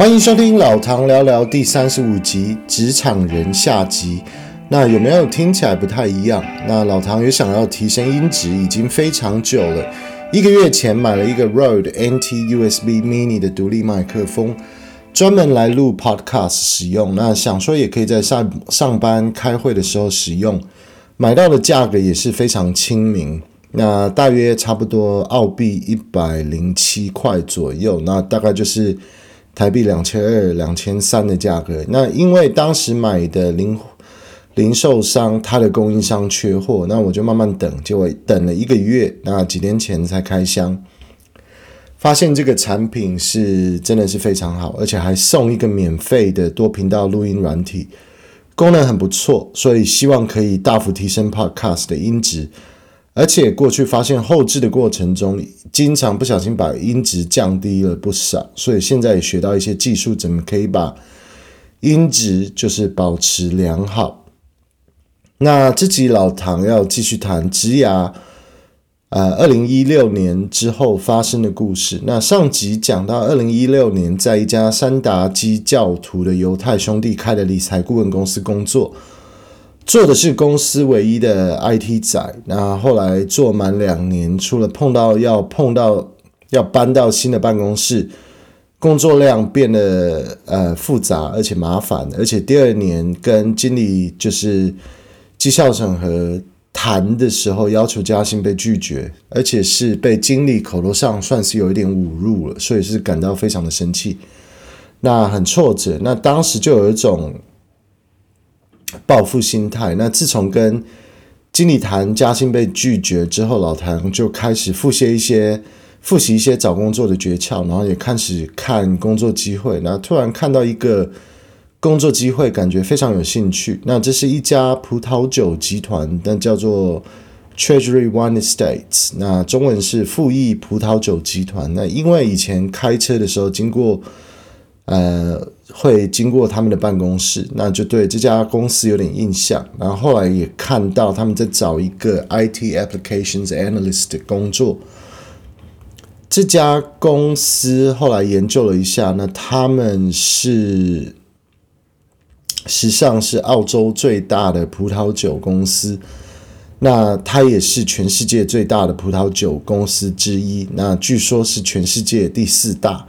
欢迎收听老唐聊聊第三十五集《职场人》下集。那有没有听起来不太一样？那老唐也想要提升音质，已经非常久了。一个月前买了一个 Rode NT-USB Mini 的独立麦克风，专门来录 Podcast 使用。那想说也可以在上上班开会的时候使用。买到的价格也是非常亲民，那大约差不多澳币一百零七块左右。那大概就是。台币两千二、两千三的价格，那因为当时买的零零售商，他的供应商缺货，那我就慢慢等，结果等了一个月，那几天前才开箱，发现这个产品是真的是非常好，而且还送一个免费的多频道录音软体，功能很不错，所以希望可以大幅提升 Podcast 的音质。而且过去发现后置的过程中，经常不小心把音质降低了不少，所以现在也学到一些技术，怎么可以把音质就是保持良好。那这集老唐要继续谈职涯，呃，二零一六年之后发生的故事。那上集讲到二零一六年，在一家山达基教徒的犹太兄弟开的理财顾问公司工作。做的是公司唯一的 IT 仔，那后来做满两年，除了碰到要碰到要搬到新的办公室，工作量变得呃复杂而且麻烦，而且第二年跟经理就是绩效审核谈的时候要求加薪被拒绝，而且是被经理口头上算是有一点侮辱了，所以是感到非常的生气，那很挫折，那当时就有一种。报复心态。那自从跟经理谈加薪被拒绝之后，老唐就开始复习一些、复习一些找工作的诀窍，然后也开始看工作机会。那突然看到一个工作机会，感觉非常有兴趣。那这是一家葡萄酒集团，但叫做 Treasury Wine Estates。那中文是富益葡萄酒集团。那因为以前开车的时候经过。呃，会经过他们的办公室，那就对这家公司有点印象。然后后来也看到他们在找一个 IT Applications Analyst 的工作。这家公司后来研究了一下，那他们是实际上是澳洲最大的葡萄酒公司，那它也是全世界最大的葡萄酒公司之一。那据说是全世界第四大。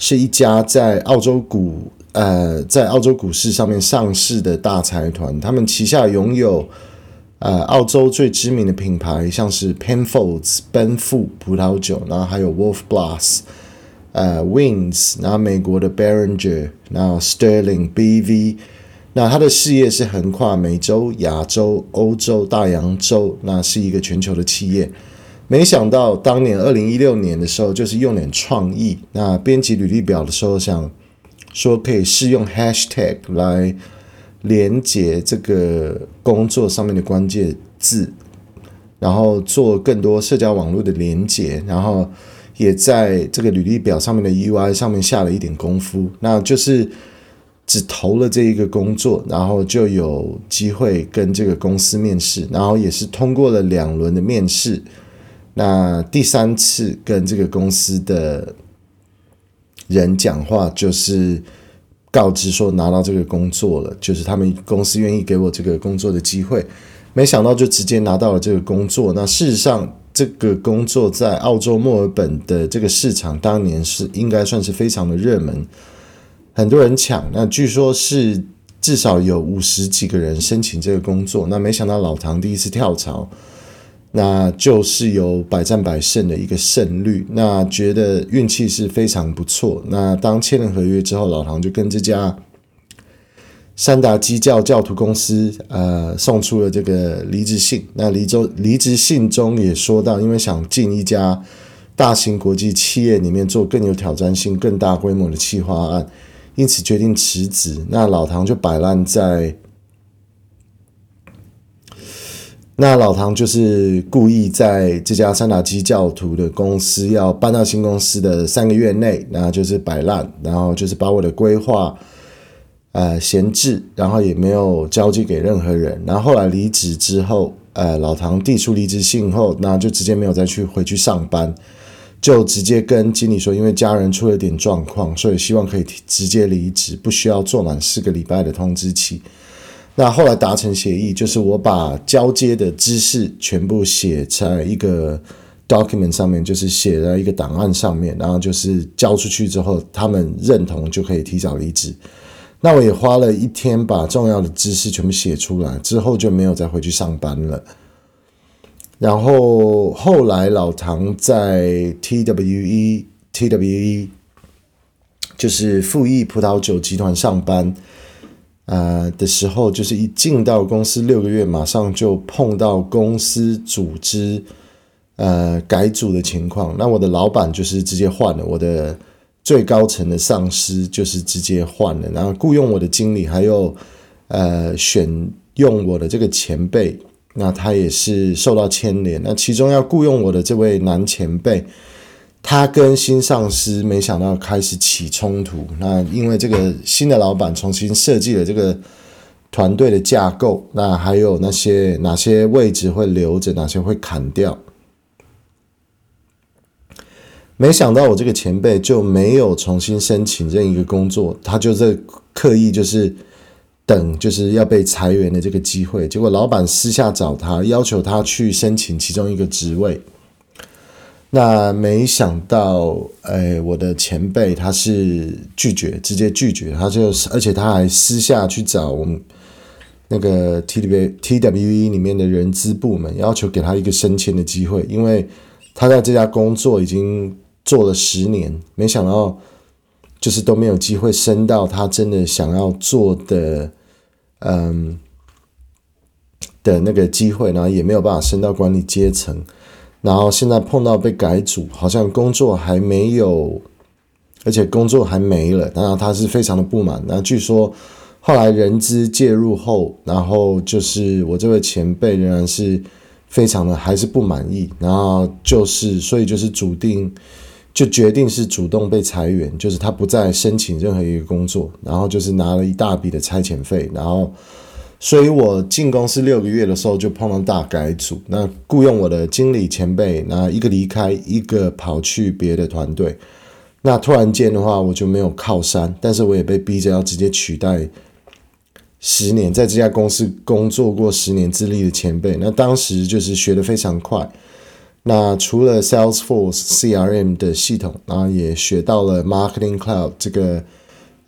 是一家在澳洲股呃，在澳洲股市上面上市的大财团，他们旗下拥有呃澳洲最知名的品牌，像是 Penfolds 奔富葡萄酒，然后还有 Wolf Blass 呃 Wynns，然后美国的 Beringer，然后 Sterling BV，那它的事业是横跨美洲、亚洲、欧洲、大洋洲，那是一个全球的企业。没想到当年二零一六年的时候，就是用点创意。那编辑履历表的时候，想说可以试用 hashtag 来连接这个工作上面的关键字，然后做更多社交网络的连接，然后也在这个履历表上面的 UI 上面下了一点功夫。那就是只投了这一个工作，然后就有机会跟这个公司面试，然后也是通过了两轮的面试。那第三次跟这个公司的人讲话，就是告知说拿到这个工作了，就是他们公司愿意给我这个工作的机会。没想到就直接拿到了这个工作。那事实上，这个工作在澳洲墨尔本的这个市场，当年是应该算是非常的热门，很多人抢。那据说是至少有五十几个人申请这个工作。那没想到老唐第一次跳槽。那就是有百战百胜的一个胜率，那觉得运气是非常不错。那当签了合约之后，老唐就跟这家三达基教教徒公司呃送出了这个离职信。那离职离职信中也说到，因为想进一家大型国际企业里面做更有挑战性、更大规模的企划案，因此决定辞职。那老唐就摆烂在。那老唐就是故意在这家三打基教徒的公司要搬到新公司的三个月内，那就是摆烂，然后就是把我的规划呃闲置，然后也没有交接给任何人。然后后来离职之后，呃，老唐递出离职信后，那就直接没有再去回去上班。就直接跟经理说，因为家人出了点状况，所以希望可以直接离职，不需要做满四个礼拜的通知期。那后来达成协议，就是我把交接的知识全部写在一个 document 上面，就是写在一个档案上面，然后就是交出去之后，他们认同就可以提早离职。那我也花了一天把重要的知识全部写出来，之后就没有再回去上班了。然后后来老唐在 TWE TWE 就是富益葡萄酒集团上班，呃的时候，就是一进到公司六个月，马上就碰到公司组织呃改组的情况。那我的老板就是直接换了，我的最高层的上司就是直接换了，然后雇佣我的经理还有呃选用我的这个前辈。那他也是受到牵连。那其中要雇佣我的这位男前辈，他跟新上司没想到开始起冲突。那因为这个新的老板重新设计了这个团队的架构，那还有那些哪些位置会留着，哪些会砍掉。没想到我这个前辈就没有重新申请任一个工作，他就是刻意就是。等就是要被裁员的这个机会，结果老板私下找他，要求他去申请其中一个职位。那没想到，哎，我的前辈他是拒绝，直接拒绝。他就，而且他还私下去找我们那个 TW TWE 里面的人资部门，要求给他一个升迁的机会，因为他在这家工作已经做了十年，没想到就是都没有机会升到他真的想要做的。嗯的那个机会，然后也没有办法升到管理阶层，然后现在碰到被改组，好像工作还没有，而且工作还没了，然后他是非常的不满。那据说后来人资介入后，然后就是我这位前辈仍然是非常的还是不满意，然后就是所以就是主定。就决定是主动被裁员，就是他不再申请任何一个工作，然后就是拿了一大笔的差遣费，然后，所以我进公司六个月的时候就碰到大改组，那雇佣我的经理前辈，那一个离开，一个跑去别的团队，那突然间的话我就没有靠山，但是我也被逼着要直接取代十年在这家公司工作过十年资历的前辈，那当时就是学得非常快。那除了 Salesforce CRM 的系统，然后也学到了 Marketing Cloud 这个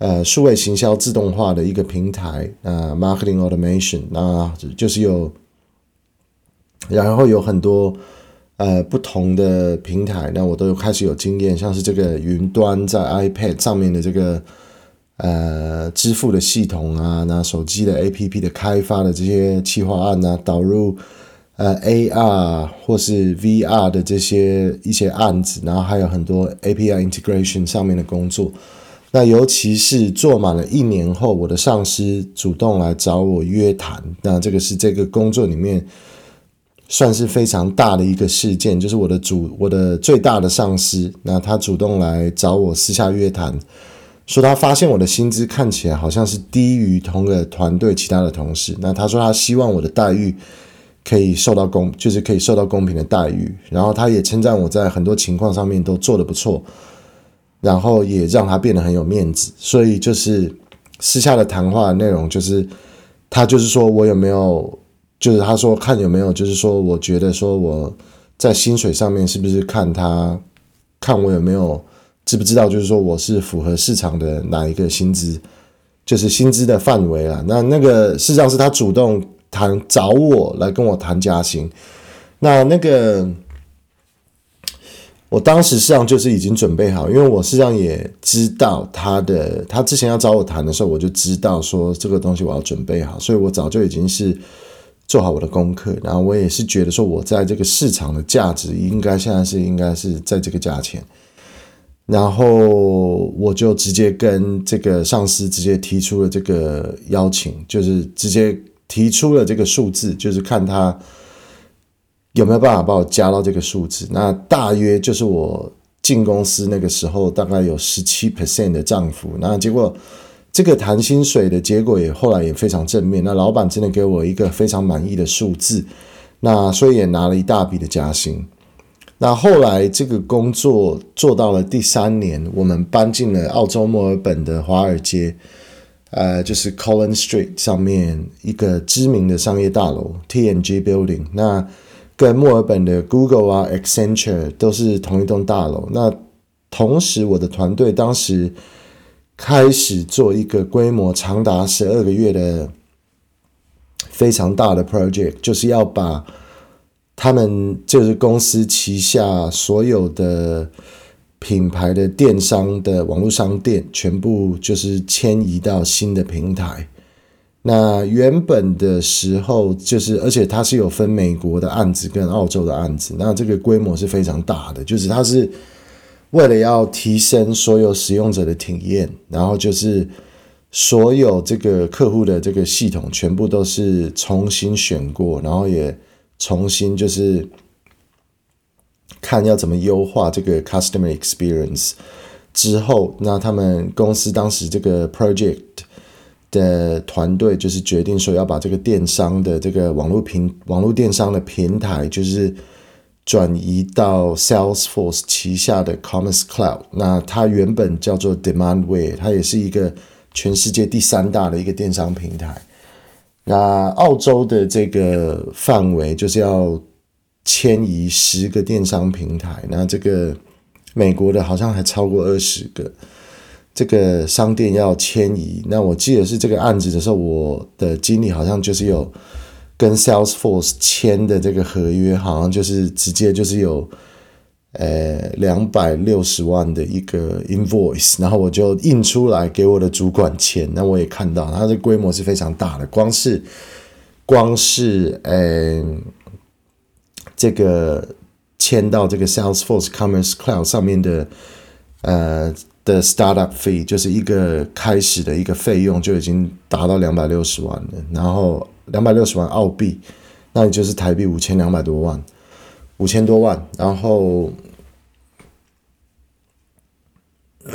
呃数位行销自动化的一个平台啊，Marketing Automation，那就是有，然后有很多呃不同的平台，那我都有开始有经验，像是这个云端在 iPad 上面的这个呃支付的系统啊，那手机的 APP 的开发的这些企划案啊，导入。呃，AR 或是 VR 的这些一些案子，然后还有很多 API integration 上面的工作。那尤其是做满了一年后，我的上司主动来找我约谈，那这个是这个工作里面算是非常大的一个事件，就是我的主，我的最大的上司，那他主动来找我私下约谈，说他发现我的薪资看起来好像是低于同个团队其他的同事，那他说他希望我的待遇。可以受到公，就是可以受到公平的待遇。然后他也称赞我在很多情况上面都做得不错，然后也让他变得很有面子。所以就是私下的谈话内容，就是他就是说我有没有，就是他说看有没有，就是说我觉得说我在薪水上面是不是看他看我有没有知不知道，就是说我是符合市场的哪一个薪资，就是薪资的范围啊。那那个事实上是他主动。谈找我来跟我谈加薪，那那个我当时实际上就是已经准备好，因为我实际上也知道他的，他之前要找我谈的时候，我就知道说这个东西我要准备好，所以我早就已经是做好我的功课，然后我也是觉得说我在这个市场的价值应该现在是应该是在这个价钱，然后我就直接跟这个上司直接提出了这个邀请，就是直接。提出了这个数字，就是看他有没有办法把我加到这个数字。那大约就是我进公司那个时候，大概有十七 percent 的涨幅。那结果这个谈薪水的结果也后来也非常正面。那老板真的给我一个非常满意的数字，那所以也拿了一大笔的加薪。那后来这个工作做到了第三年，我们搬进了澳洲墨尔本的华尔街，呃，就是 Collins Street 上面一个知名的商业大楼 TNG Building。那跟墨尔本的 Google 啊、Accenture 都是同一栋大楼。那同时，我的团队当时开始做一个规模长达十二个月的非常大的 project，就是要把。他们就是公司旗下所有的品牌的电商的网络商店，全部就是迁移到新的平台。那原本的时候，就是而且它是有分美国的案子跟澳洲的案子，那这个规模是非常大的，就是它是为了要提升所有使用者的体验，然后就是所有这个客户的这个系统全部都是重新选过，然后也。重新就是看要怎么优化这个 customer experience 之后，那他们公司当时这个 project 的团队就是决定说要把这个电商的这个网络平网络电商的平台就是转移到 Salesforce 旗下的 Commerce Cloud。那它原本叫做 Demandware，它也是一个全世界第三大的一个电商平台。那澳洲的这个范围就是要迁移十个电商平台，那这个美国的好像还超过二十个，这个商店要迁移。那我记得是这个案子的时候，我的经理好像就是有跟 Salesforce 签的这个合约，好像就是直接就是有。呃，两百六十万的一个 invoice，然后我就印出来给我的主管签。那我也看到，它的规模是非常大的。光是光是呃，这个签到这个 Salesforce Commerce Cloud 上面的呃的 startup fee，就是一个开始的一个费用就已经达到两百六十万了。然后两百六十万澳币，那也就是台币五千两百多万。五千多万，然后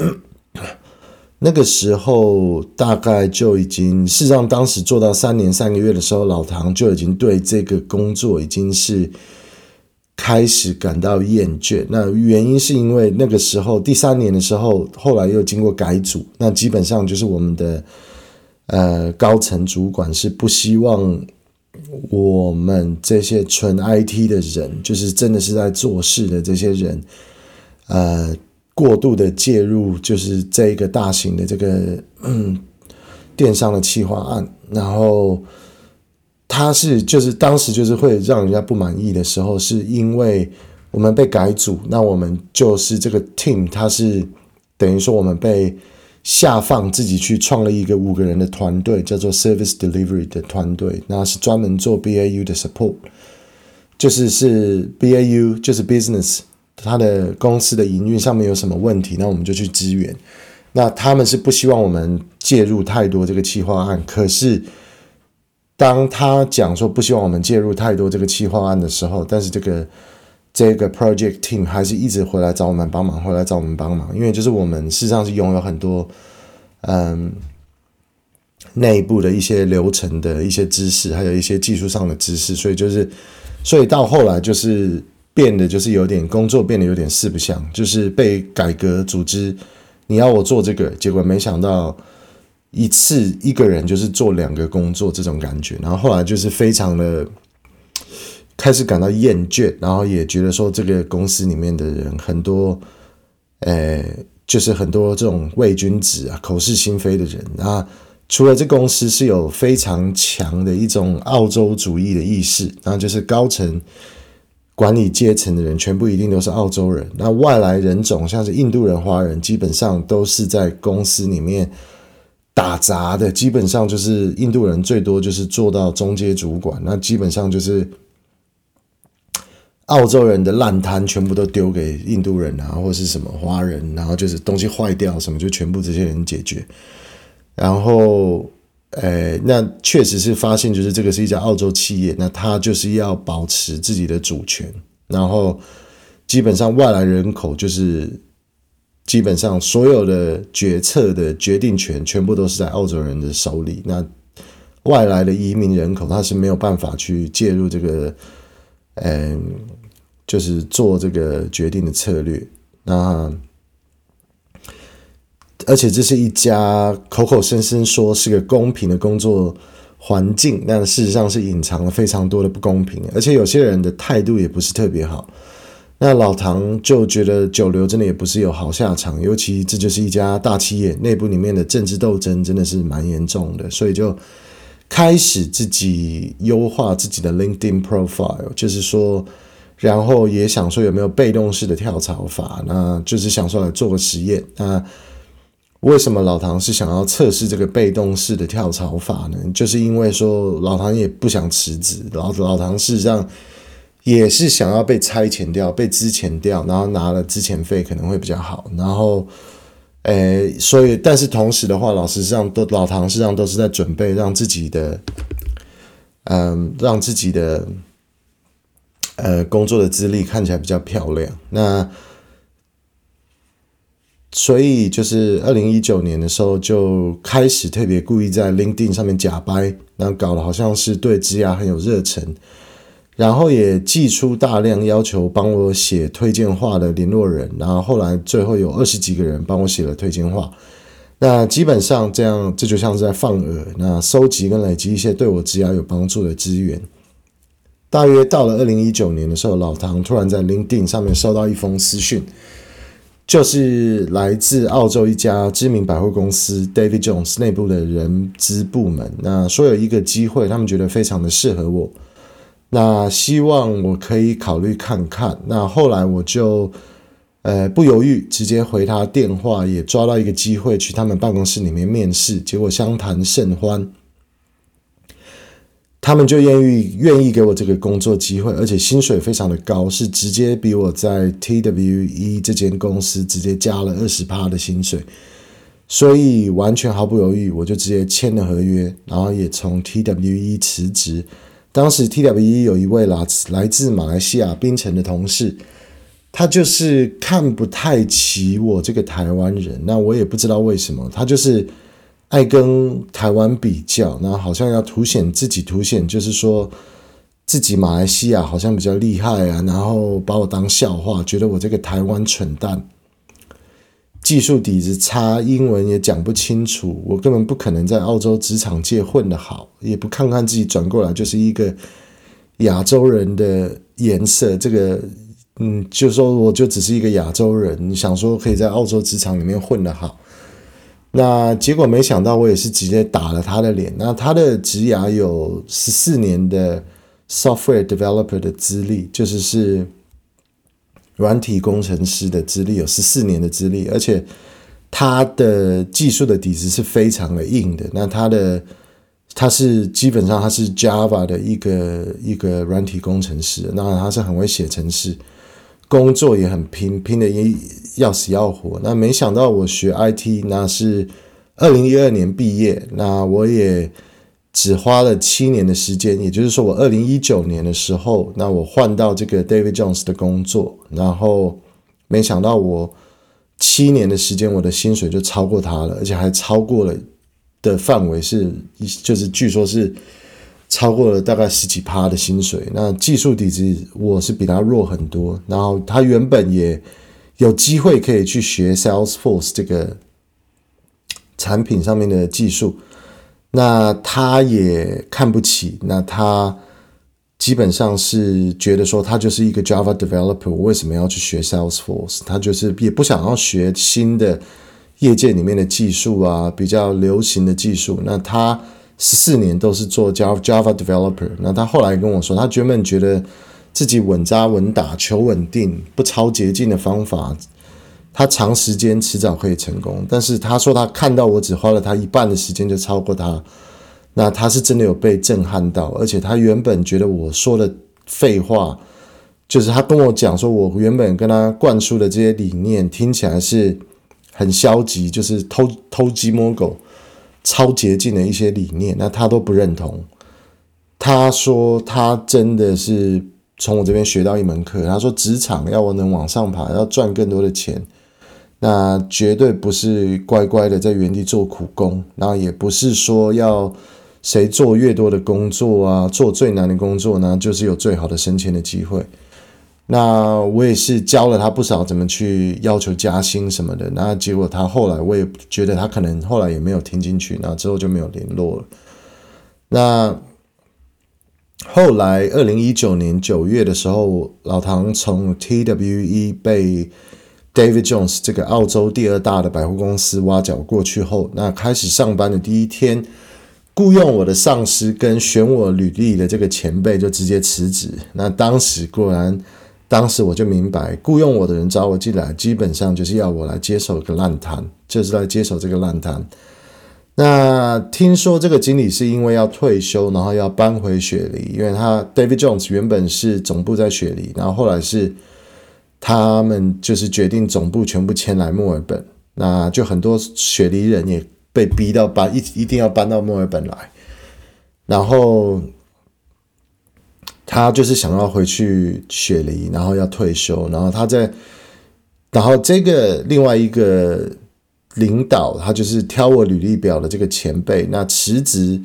那个时候大概就已经，事实上当时做到三年三个月的时候，老唐就已经对这个工作已经是开始感到厌倦。那原因是因为那个时候第三年的时候，后来又经过改组，那基本上就是我们的呃高层主管是不希望。我们这些纯 IT 的人，就是真的是在做事的这些人，呃，过度的介入，就是这一个大型的这个电商的企划案，然后他是就是当时就是会让人家不满意的时候，是因为我们被改组，那我们就是这个 team，他是等于说我们被。下放自己去创了一个五个人的团队，叫做 Service Delivery 的团队，那是专门做 BAU 的 support，就是是 BAU 就是 business，它的公司的营运上面有什么问题，那我们就去支援。那他们是不希望我们介入太多这个企划案，可是当他讲说不希望我们介入太多这个企划案的时候，但是这个。这个 project team 还是一直回来找我们帮忙，回来找我们帮忙，因为就是我们事实上是拥有很多嗯内部的一些流程的一些知识，还有一些技术上的知识，所以就是所以到后来就是变得就是有点工作变得有点四不像，就是被改革组织，你要我做这个，结果没想到一次一个人就是做两个工作这种感觉，然后后来就是非常的。开始感到厌倦，然后也觉得说这个公司里面的人很多，呃，就是很多这种伪君子啊、口是心非的人啊。除了这公司是有非常强的一种澳洲主义的意识，然后就是高层管理阶层的人全部一定都是澳洲人。那外来人种像是印度人、华人，基本上都是在公司里面打杂的，基本上就是印度人最多就是做到中阶主管，那基本上就是。澳洲人的烂摊全部都丢给印度人啊，或是什么华人，然后就是东西坏掉什么，就全部这些人解决。然后，诶，那确实是发现，就是这个是一家澳洲企业，那他就是要保持自己的主权。然后，基本上外来人口就是基本上所有的决策的决定权全部都是在澳洲人的手里。那外来的移民人口他是没有办法去介入这个。嗯，就是做这个决定的策略。那而且这是一家口口声声说是个公平的工作环境，但事实上是隐藏了非常多的不公平，而且有些人的态度也不是特别好。那老唐就觉得久留真的也不是有好下场，尤其这就是一家大企业，内部里面的政治斗争真的是蛮严重的，所以就开始自己优化自己的 LinkedIn profile，就是说，然后也想说有没有被动式的跳槽法，那就是想说来做个实验。那为什么老唐是想要测试这个被动式的跳槽法呢？就是因为说老唐也不想辞职，老老唐事实上。也是想要被差遣掉，被资遣掉，然后拿了资遣费可能会比较好。然后，诶，所以但是同时的话，老实上都老唐实际上都是在准备让自己的，嗯，让自己的，呃，工作的资历看起来比较漂亮。那所以就是二零一九年的时候就开始特别故意在 LinkedIn 上面假掰，然后搞得好像是对职涯很有热忱。然后也寄出大量要求帮我写推荐话的联络人，然后后来最后有二十几个人帮我写了推荐话。那基本上这样，这就像是在放饵，那收集跟累积一些对我职业有帮助的资源。大约到了二零一九年的时候，老唐突然在 LinkedIn 上面收到一封私讯，就是来自澳洲一家知名百货公司 David Jones 内部的人资部门，那说有一个机会，他们觉得非常的适合我。那希望我可以考虑看看。那后来我就，呃，不犹豫，直接回他电话，也抓到一个机会去他们办公室里面面试。结果相谈甚欢，他们就愿意愿意给我这个工作机会，而且薪水非常的高，是直接比我在 TWE 这间公司直接加了二十趴的薪水。所以完全毫不犹豫，我就直接签了合约，然后也从 TWE 辞职。当时 TWE 有一位来自来自马来西亚槟城的同事，他就是看不太起我这个台湾人。那我也不知道为什么，他就是爱跟台湾比较，那好像要凸显自己，凸显就是说自己马来西亚好像比较厉害啊，然后把我当笑话，觉得我这个台湾蠢蛋。技术底子差，英文也讲不清楚，我根本不可能在澳洲职场界混得好，也不看看自己转过来就是一个亚洲人的颜色。这个，嗯，就说我就只是一个亚洲人，你想说可以在澳洲职场里面混得好，那结果没想到我也是直接打了他的脸。那他的职涯有十四年的 software developer 的资历，就是是。软体工程师的资历有十四年的资历，而且他的技术的底子是非常的硬的。那他的他是基本上他是 Java 的一个一个软体工程师，那他是很会写程式，工作也很拼，拼的要死要活。那没想到我学 IT，那是二零一二年毕业，那我也。只花了七年的时间，也就是说，我二零一九年的时候，那我换到这个 David Jones 的工作，然后没想到我七年的时间，我的薪水就超过他了，而且还超过了的范围是，就是据说是超过了大概十几趴的薪水。那技术底子我是比他弱很多，然后他原本也有机会可以去学 Salesforce 这个产品上面的技术。那他也看不起，那他基本上是觉得说他就是一个 Java developer，我为什么要去学 Salesforce？他就是也不想要学新的业界里面的技术啊，比较流行的技术。那他十四年都是做 Java Java developer。那他后来跟我说，他原本觉得自己稳扎稳打、求稳定、不抄捷径的方法。他长时间迟早可以成功，但是他说他看到我只花了他一半的时间就超过他，那他是真的有被震撼到，而且他原本觉得我说的废话，就是他跟我讲说，我原本跟他灌输的这些理念听起来是很消极，就是偷偷鸡摸狗、超捷径的一些理念，那他都不认同。他说他真的是从我这边学到一门课，他说职场要我能往上爬，要赚更多的钱。那绝对不是乖乖的在原地做苦工，那也不是说要谁做越多的工作啊，做最难的工作呢，就是有最好的升迁的机会。那我也是教了他不少怎么去要求加薪什么的。那结果他后来我也觉得他可能后来也没有听进去，那之后就没有联络了。那后来二零一九年九月的时候，老唐从 TWE 被 David Jones 这个澳洲第二大的百货公司挖角过去后，那开始上班的第一天，雇佣我的上司跟选我履历的这个前辈就直接辞职。那当时果然，当时我就明白，雇佣我的人找我进来，基本上就是要我来接手一个烂摊，就是来接手这个烂摊。那听说这个经理是因为要退休，然后要搬回雪梨，因为他 David Jones 原本是总部在雪梨，然后后来是。他们就是决定总部全部迁来墨尔本，那就很多雪梨人也被逼到搬一一定要搬到墨尔本来，然后他就是想要回去雪梨，然后要退休，然后他在，然后这个另外一个领导，他就是挑我履历表的这个前辈，那辞职，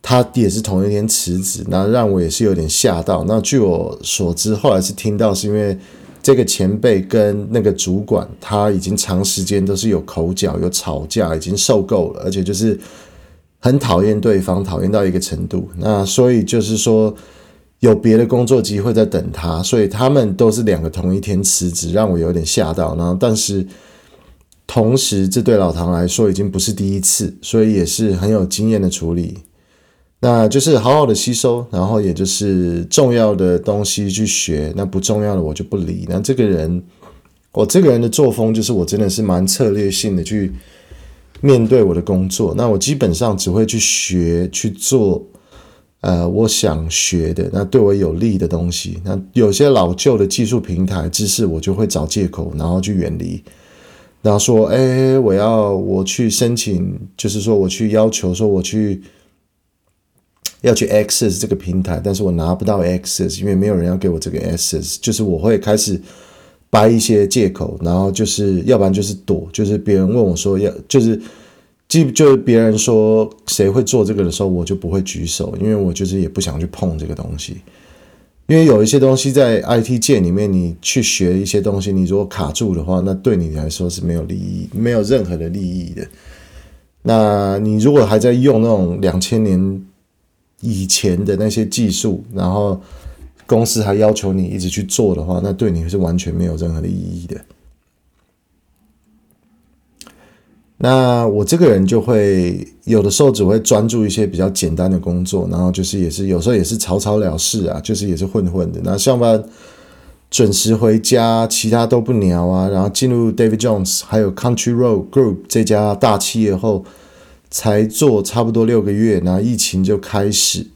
他也是同一天辞职，那让我也是有点吓到。那据我所知，后来是听到是因为。这个前辈跟那个主管，他已经长时间都是有口角、有吵架，已经受够了，而且就是很讨厌对方，讨厌到一个程度。那所以就是说，有别的工作机会在等他，所以他们都是两个同一天辞职，让我有点吓到。然后，但是同时，这对老唐来说已经不是第一次，所以也是很有经验的处理。那就是好好的吸收，然后也就是重要的东西去学，那不重要的我就不理。那这个人，我这个人的作风就是我真的是蛮策略性的去面对我的工作。那我基本上只会去学去做，呃，我想学的，那对我有利的东西。那有些老旧的技术平台知识，我就会找借口，然后去远离。然后说，哎，我要我去申请，就是说我去要求说我去。要去 access 这个平台，但是我拿不到 access，因为没有人要给我这个 access，就是我会开始掰一些借口，然后就是要不然就是躲，就是别人问我说要，就是即就是别人说谁会做这个的时候，我就不会举手，因为我就是也不想去碰这个东西，因为有一些东西在 IT 界里面，你去学一些东西，你如果卡住的话，那对你来说是没有利益，没有任何的利益的。那你如果还在用那种两千年。以前的那些技术，然后公司还要求你一直去做的话，那对你是完全没有任何的意义的。那我这个人就会有的时候只会专注一些比较简单的工作，然后就是也是有时候也是草草了事啊，就是也是混混的。那上班准时回家，其他都不鸟啊。然后进入 David Jones 还有 Country Road Group 这家大企业后。才做差不多六个月，那疫情就开始。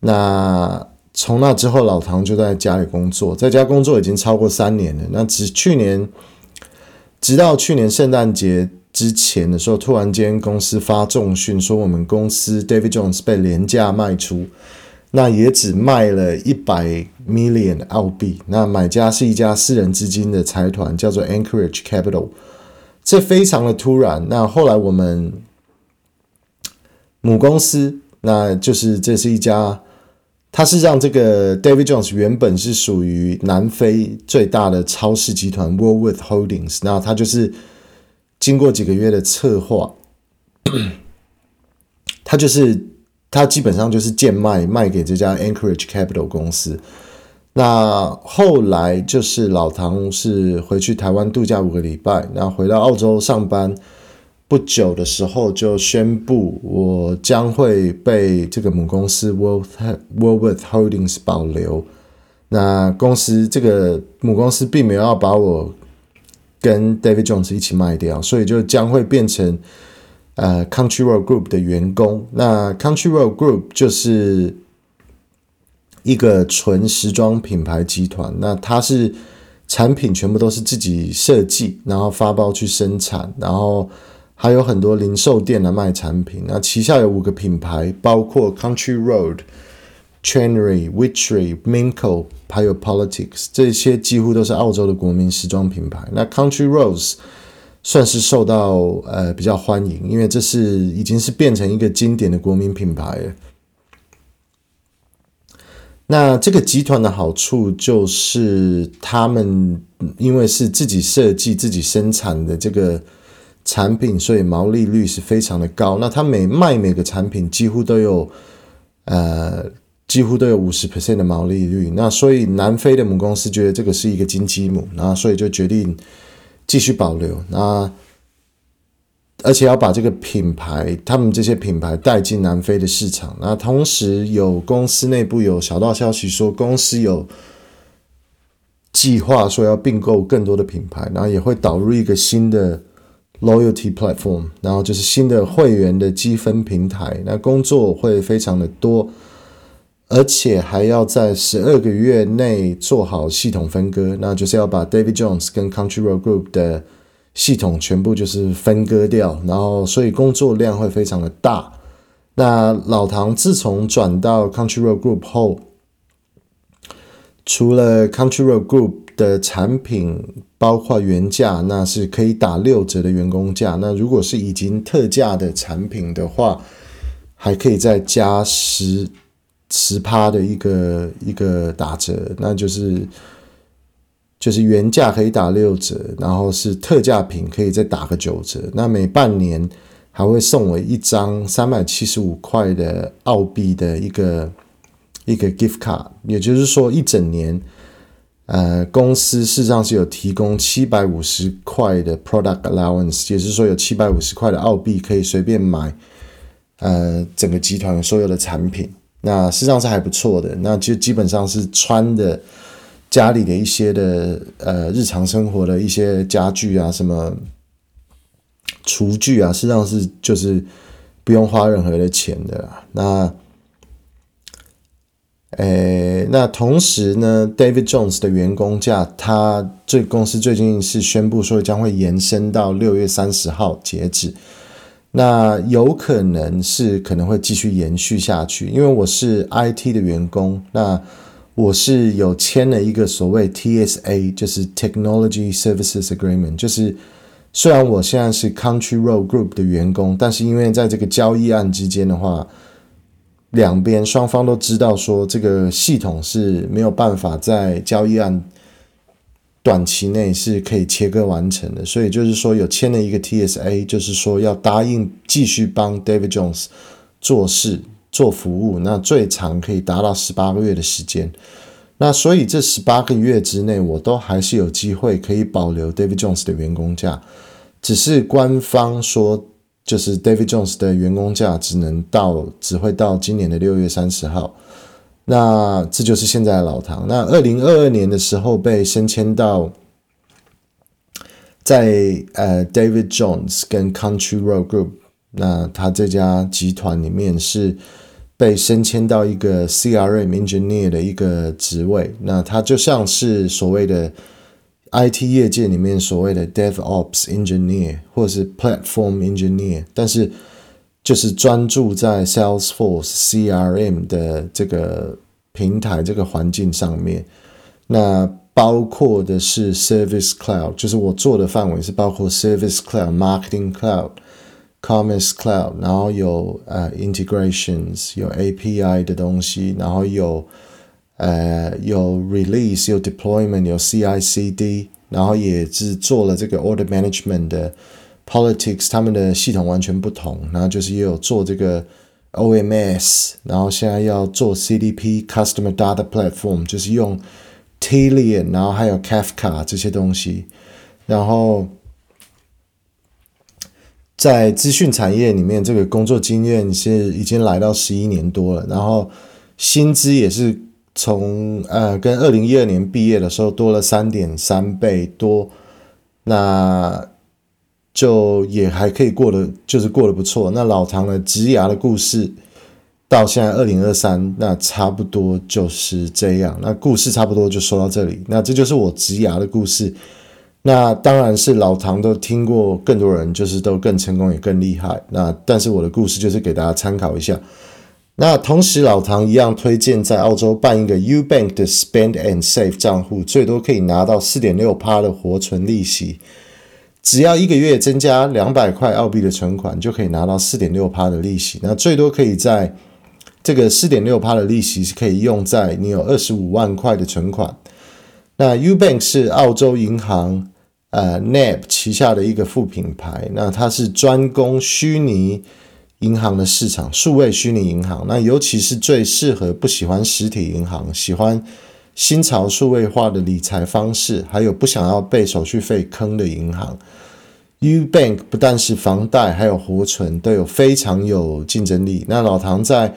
那从那之后，老唐就在家里工作，在家工作已经超过三年了。那只去年，直到去年圣诞节之前的时候，突然间公司发重讯说，我们公司 David Jones 被廉价卖出，那也只卖了一百 million 澳币。那买家是一家私人资金的财团，叫做 Anchorage Capital。这非常的突然。那后来我们。母公司，那就是这是一家，它是让这个 David Jones 原本是属于南非最大的超市集团 Woolworth Holdings，那它就是经过几个月的策划，它就是它基本上就是贱卖卖给这家 Anchorage Capital 公司。那后来就是老唐是回去台湾度假五个礼拜，然后回到澳洲上班。不久的时候就宣布，我将会被这个母公司 Woolworth Holdings 保留。那公司这个母公司并没有要把我跟 David Jones 一起卖掉，所以就将会变成呃 Country Road Group 的员工。那 Country Road Group 就是一个纯时装品牌集团，那它是产品全部都是自己设计，然后发包去生产，然后。还有很多零售店来卖产品，那旗下有五个品牌，包括 Country Road、Chanery、Witchery、Minko，还有 Politics，这些几乎都是澳洲的国民时装品牌。那 Country Road 算是受到呃比较欢迎，因为这是已经是变成一个经典的国民品牌了。那这个集团的好处就是，他们因为是自己设计、自己生产的这个产品，所以毛利率是非常的高。那他每卖每个产品，几乎都有呃，几乎都有五十 percent 的毛利率。那所以南非的母公司觉得这个是一个金鸡母，然后所以就决定继续保留。那而且要把这个品牌，他们这些品牌带进南非的市场。那同时有公司内部有小道消息说，公司有计划说要并购更多的品牌，然后也会导入一个新的 loyalty platform，然后就是新的会员的积分平台。那工作会非常的多，而且还要在十二个月内做好系统分割，那就是要把 David Jones 跟 Country Road Group 的。系统全部就是分割掉，然后所以工作量会非常的大。那老唐自从转到 Country Road Group 后，除了 Country Road Group 的产品包括原价，那是可以打六折的员工价。那如果是已经特价的产品的话，还可以再加十十趴的一个一个打折，那就是。就是原价可以打六折，然后是特价品可以再打个九折。那每半年还会送我一张三百七十五块的澳币的一个一个 gift card，也就是说一整年，呃，公司事实上是有提供七百五十块的 product allowance，也就是说有七百五十块的澳币可以随便买，呃，整个集团所有的产品。那事实上是还不错的，那就基本上是穿的。家里的一些的呃日常生活的一些家具啊，什么厨具啊，实际上是就是不用花任何的钱的。那，诶，那同时呢，David Jones 的员工价，他这公司最近是宣布说将会延伸到六月三十号截止。那有可能是可能会继续延续下去，因为我是 IT 的员工，那。我是有签了一个所谓 TSA，就是 Technology Services Agreement，就是虽然我现在是 Country Road Group 的员工，但是因为在这个交易案之间的话，两边双方都知道说这个系统是没有办法在交易案短期内是可以切割完成的，所以就是说有签了一个 TSA，就是说要答应继续帮 David Jones 做事。做服务，那最长可以达到十八个月的时间。那所以这十八个月之内，我都还是有机会可以保留 David Jones 的员工价。只是官方说，就是 David Jones 的员工价只能到，只会到今年的六月三十号。那这就是现在的老唐。那二零二二年的时候被升迁到，在呃 David Jones 跟 Country Road Group，那他这家集团里面是。被升迁到一个 CRM engineer 的一个职位，那他就像是所谓的 IT 业界里面所谓的 DevOps engineer 或者是 Platform engineer，但是就是专注在 Salesforce CRM 的这个平台这个环境上面。那包括的是 Service Cloud，就是我做的范围是包括 Service Cloud、Marketing Cloud。Commerce Cloud，然后有呃 integrations，有 API 的东西，然后有呃有 release，有 deployment，有 CI/CD，然后也是做了这个 order management 的 politics，他们的系统完全不同，然后就是也有做这个 OMS，然后现在要做 CDP Customer Data Platform，就是用 Tilion，然后还有 Kafka 这些东西，然后。在资讯产业里面，这个工作经验是已经来到十一年多了，然后薪资也是从呃跟二零一二年毕业的时候多了三点三倍多，那就也还可以过得就是过得不错。那老唐的职涯的故事到现在二零二三，那差不多就是这样。那故事差不多就说到这里，那这就是我职涯的故事。那当然是老唐都听过，更多人就是都更成功也更厉害。那但是我的故事就是给大家参考一下。那同时老唐一样推荐在澳洲办一个 UBank 的 Spend and Save 账户，最多可以拿到四点六趴的活存利息。只要一个月增加两百块澳币的存款，就可以拿到四点六趴的利息。那最多可以在这个四点六趴的利息是可以用在你有二十五万块的存款。那 Ubank 是澳洲银行呃 NAB 旗下的一个副品牌，那它是专攻虚拟银行的市场，数位虚拟银行。那尤其是最适合不喜欢实体银行，喜欢新潮数位化的理财方式，还有不想要被手续费坑的银行。Ubank 不但是房贷，还有活存都有非常有竞争力。那老唐在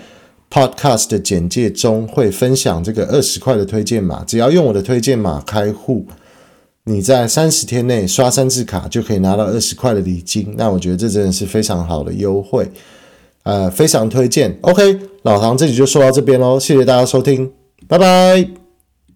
Podcast 的简介中会分享这个二十块的推荐码，只要用我的推荐码开户，你在三十天内刷三次卡就可以拿到二十块的礼金。那我觉得这真的是非常好的优惠，呃，非常推荐。OK，老唐这集就说到这边喽，谢谢大家收听，拜拜。